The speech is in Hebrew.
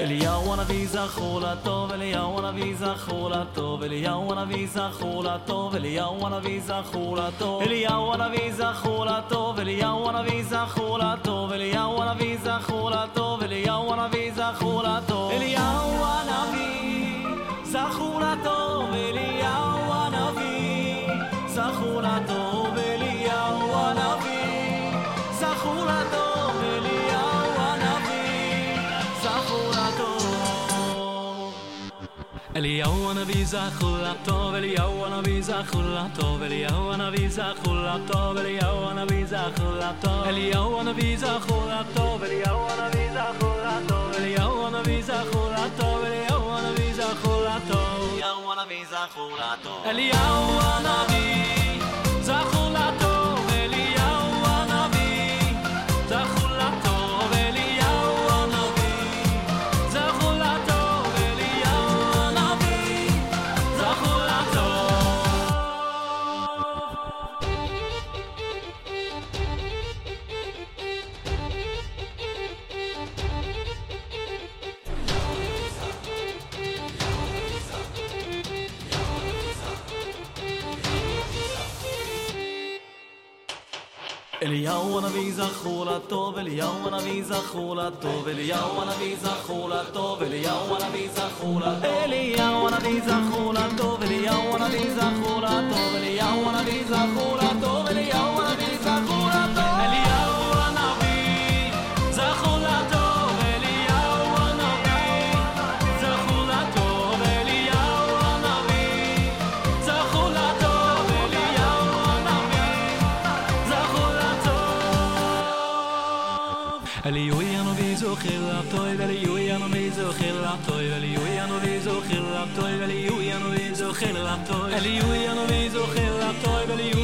אליהו הנביא זכור לטוב, אליהו הנביא זכור לטוב, אליהו הנביא זכור לטוב, אליהו הנביא זכור לטוב, אליהו הנביא זכור לטוב, אליהו הנביא זכור לטוב, אליהו הנביא זכור לטוב, אליהו הנביא זכור לטוב, אליהו הנביא זכור לטוב, אליהו הנביא זכור לטוב, אליהו הנביא זכור לטוב, אליהו הנביא זכור לטוב, אליהו הנביא זכור לטוב, אליהו הנביא זכור לטוב, אליהו הנביא זכור לטוב, אליהו הנביא זכור לטוב, אליהו הנביא זכור לטוב, אליהו הנביא זכור לטוב, אליהו הנביא זכור לטוב, אליהו הנביא זכור לטוב, אליהו הנביא אליהו הנביא זכור לטוב, אליהו הנביא זכור לטוב, אליהו הנביא זכור לטוב, אליהו הנביא זכור לטוב, אליהו הנביא זכור לטוב, אליהו הנביא זכור Eller jo igjen og vi så khilla toy vel jo igjen og vi så khilla toy vel jo igjen og vi så khilla toy vel jo igjen og vi så khilla toy eller jo igjen og vi så khilla toy vel jo